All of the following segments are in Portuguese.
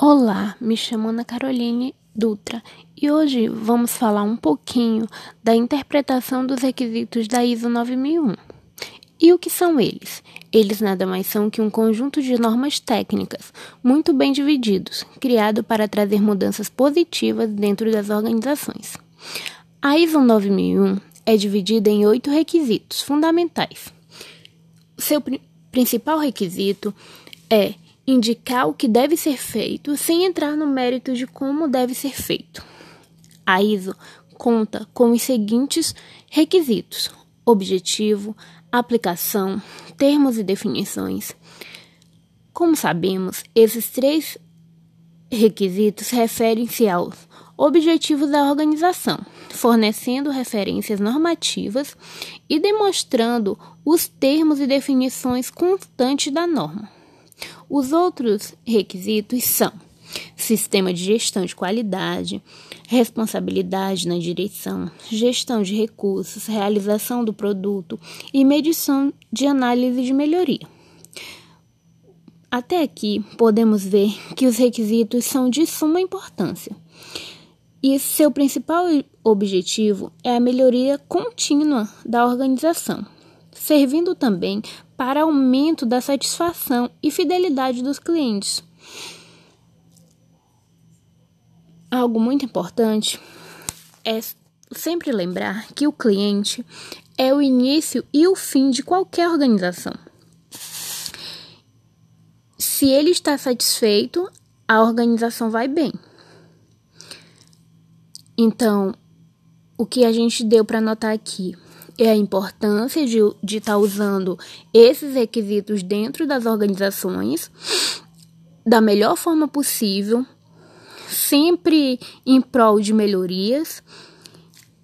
Olá, me chamo Ana Caroline Dutra e hoje vamos falar um pouquinho da interpretação dos requisitos da ISO 9001. E o que são eles? Eles nada mais são que um conjunto de normas técnicas, muito bem divididos, criado para trazer mudanças positivas dentro das organizações. A ISO 9001 é dividida em oito requisitos fundamentais. Seu pr principal requisito é indicar o que deve ser feito sem entrar no mérito de como deve ser feito. A ISO conta com os seguintes requisitos: objetivo, aplicação, termos e definições. Como sabemos, esses três requisitos referem-se aos objetivos da organização, fornecendo referências normativas e demonstrando os termos e definições constantes da norma. Os outros requisitos são sistema de gestão de qualidade, responsabilidade na direção, gestão de recursos, realização do produto e medição de análise de melhoria. Até aqui, podemos ver que os requisitos são de suma importância. E seu principal objetivo é a melhoria contínua da organização, servindo também para aumento da satisfação e fidelidade dos clientes. Algo muito importante é sempre lembrar que o cliente é o início e o fim de qualquer organização. Se ele está satisfeito, a organização vai bem. Então, o que a gente deu para notar aqui é a importância de estar de tá usando esses requisitos dentro das organizações da melhor forma possível, sempre em prol de melhorias.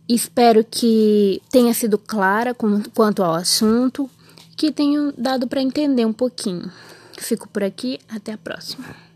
Espero que tenha sido clara quanto ao assunto, que tenha dado para entender um pouquinho. Fico por aqui, até a próxima.